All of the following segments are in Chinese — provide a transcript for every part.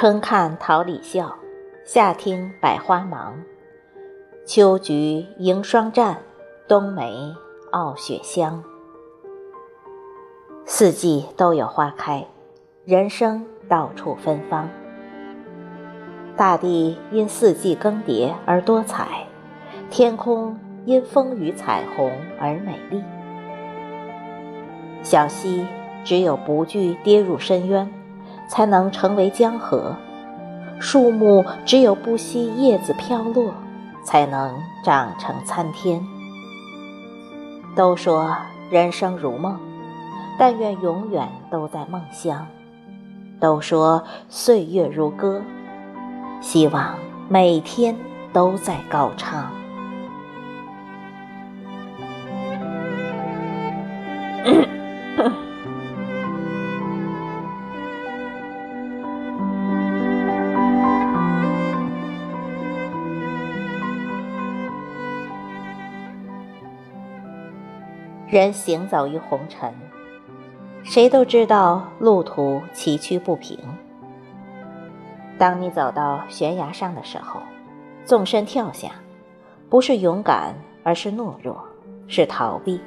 春看桃李笑，夏听百花忙。秋菊迎霜绽，冬梅傲雪香。四季都有花开，人生到处芬芳。大地因四季更迭而多彩，天空因风雨彩虹而美丽。小溪只有不惧跌入深渊，才能成为江河；树木只有不惜叶子飘落，才能长成参天。都说人生如梦，但愿永远都在梦乡；都说岁月如歌。希望每天都在高唱。人行走于红尘，谁都知道路途崎岖不平。当你走到悬崖上的时候，纵身跳下，不是勇敢，而是懦弱，是逃避。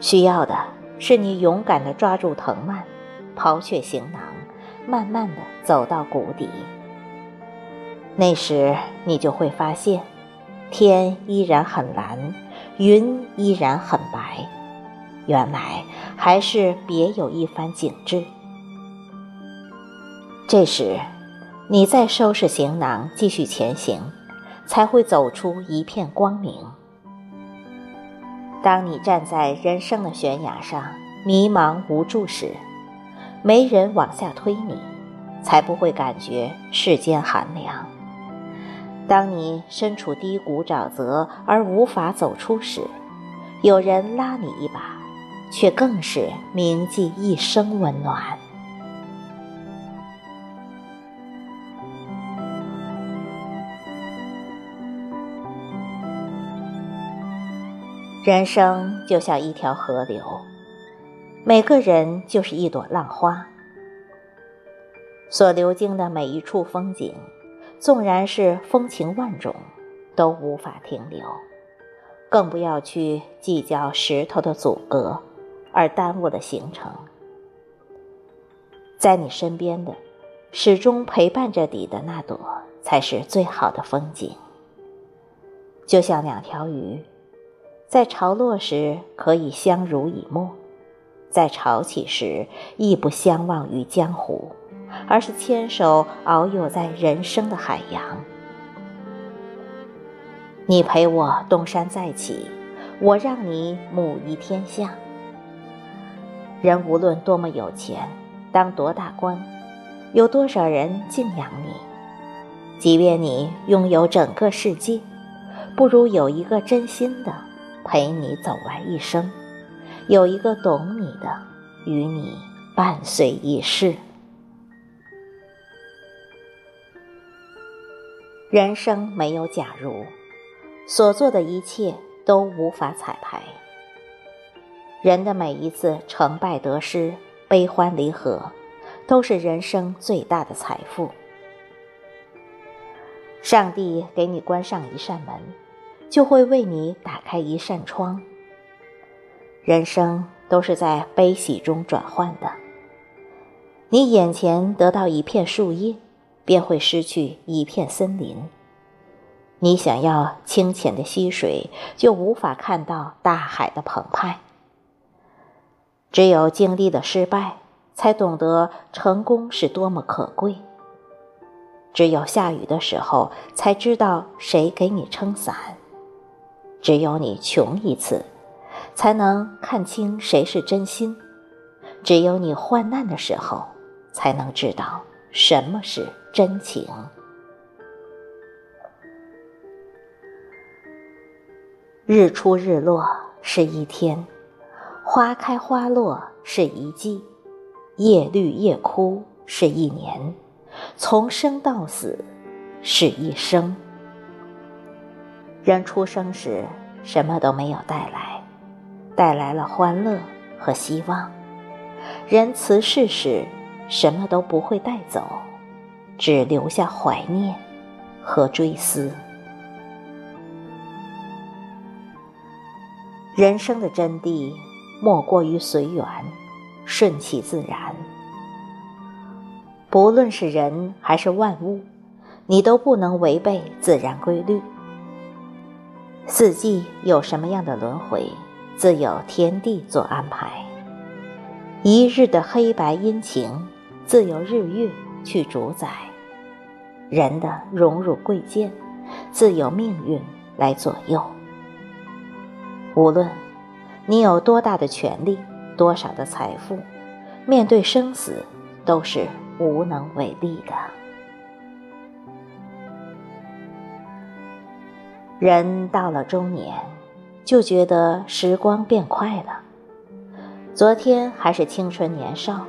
需要的是你勇敢地抓住藤蔓，抛却行囊，慢慢地走到谷底。那时你就会发现，天依然很蓝，云依然很白，原来还是别有一番景致。这时，你再收拾行囊，继续前行，才会走出一片光明。当你站在人生的悬崖上，迷茫无助时，没人往下推你，才不会感觉世间寒凉。当你身处低谷沼泽而无法走出时，有人拉你一把，却更是铭记一生温暖。人生就像一条河流，每个人就是一朵浪花。所流经的每一处风景，纵然是风情万种，都无法停留，更不要去计较石头的阻隔，而耽误了行程。在你身边的，始终陪伴着你的那朵，才是最好的风景。就像两条鱼。在潮落时可以相濡以沫，在潮起时亦不相忘于江湖，而是牵手遨游在人生的海洋。你陪我东山再起，我让你母仪天下。人无论多么有钱，当多大官，有多少人敬仰你，即便你拥有整个世界，不如有一个真心的。陪你走完一生，有一个懂你的，与你伴随一世。人生没有假如，所做的一切都无法彩排。人的每一次成败得失、悲欢离合，都是人生最大的财富。上帝给你关上一扇门。就会为你打开一扇窗。人生都是在悲喜中转换的。你眼前得到一片树叶，便会失去一片森林。你想要清浅的溪水，就无法看到大海的澎湃。只有经历了失败，才懂得成功是多么可贵。只有下雨的时候，才知道谁给你撑伞。只有你穷一次，才能看清谁是真心；只有你患难的时候，才能知道什么是真情。日出日落是一天，花开花落是一季，叶绿叶枯是一年，从生到死是一生。人出生时什么都没有带来，带来了欢乐和希望；人辞世时什么都不会带走，只留下怀念和追思。人生的真谛，莫过于随缘，顺其自然。不论是人还是万物，你都不能违背自然规律。四季有什么样的轮回，自有天地做安排。一日的黑白阴晴，自有日月去主宰。人的荣辱贵贱，自有命运来左右。无论你有多大的权力，多少的财富，面对生死，都是无能为力的。人到了中年，就觉得时光变快了。昨天还是青春年少，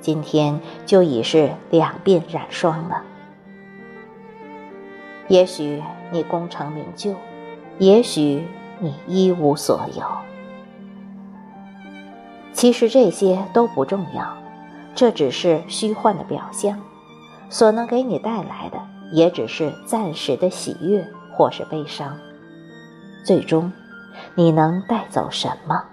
今天就已是两鬓染霜了。也许你功成名就，也许你一无所有。其实这些都不重要，这只是虚幻的表象，所能给你带来的也只是暂时的喜悦。或是悲伤，最终，你能带走什么？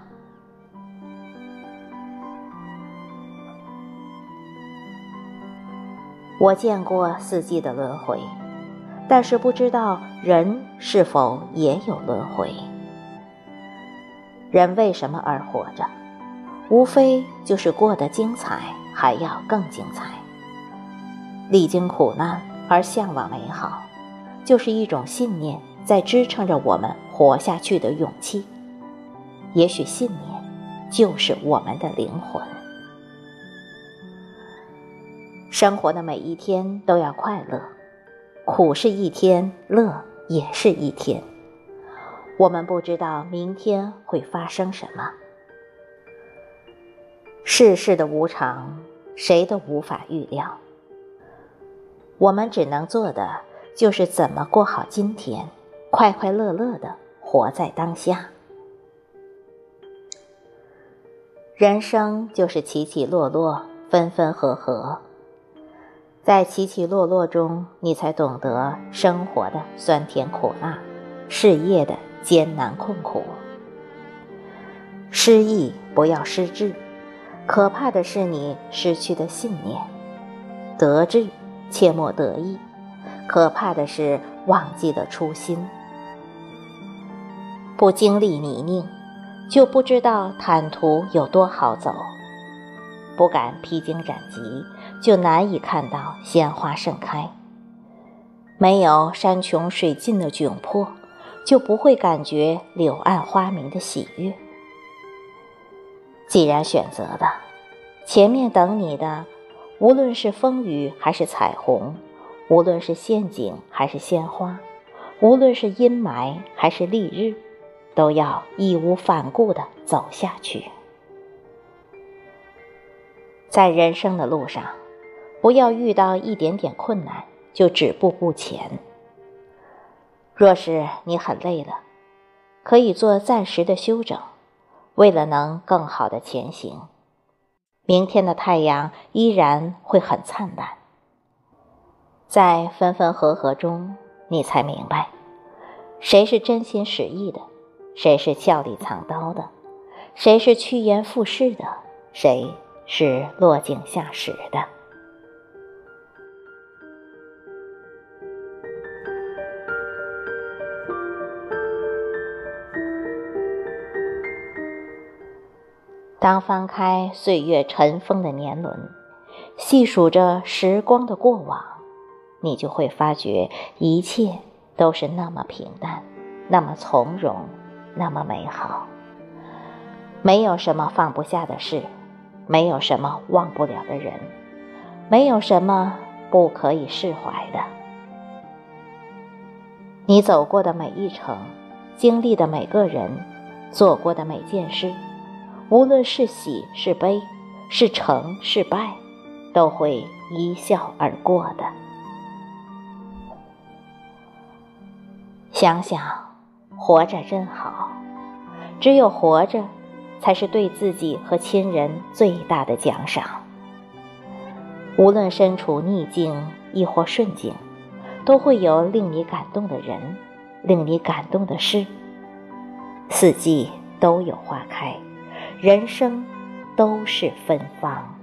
我见过四季的轮回，但是不知道人是否也有轮回。人为什么而活着？无非就是过得精彩，还要更精彩。历经苦难而向往美好。就是一种信念，在支撑着我们活下去的勇气。也许信念就是我们的灵魂。生活的每一天都要快乐，苦是一天，乐也是一天。我们不知道明天会发生什么，世事的无常，谁都无法预料。我们只能做的。就是怎么过好今天，快快乐乐的活在当下。人生就是起起落落，分分合合，在起起落落中，你才懂得生活的酸甜苦辣，事业的艰难困苦。失意不要失志，可怕的是你失去的信念；得志切莫得意。可怕的是忘记了初心，不经历泥泞，就不知道坦途有多好走；不敢披荆斩棘，就难以看到鲜花盛开；没有山穷水尽的窘迫，就不会感觉柳暗花明的喜悦。既然选择了，前面等你的，无论是风雨还是彩虹。无论是陷阱还是鲜花，无论是阴霾还是丽日，都要义无反顾地走下去。在人生的路上，不要遇到一点点困难就止步不前。若是你很累了，可以做暂时的休整，为了能更好的前行。明天的太阳依然会很灿烂。在分分合合中，你才明白，谁是真心实意的，谁是笑里藏刀的，谁是趋炎附势的，谁是落井下石的。当翻开岁月尘封的年轮，细数着时光的过往。你就会发觉，一切都是那么平淡，那么从容，那么美好。没有什么放不下的事，没有什么忘不了的人，没有什么不可以释怀的。你走过的每一程，经历的每个人，做过的每件事，无论是喜是悲，是成是败，都会一笑而过的。想想，活着真好。只有活着，才是对自己和亲人最大的奖赏。无论身处逆境亦或顺境，都会有令你感动的人，令你感动的事。四季都有花开，人生都是芬芳。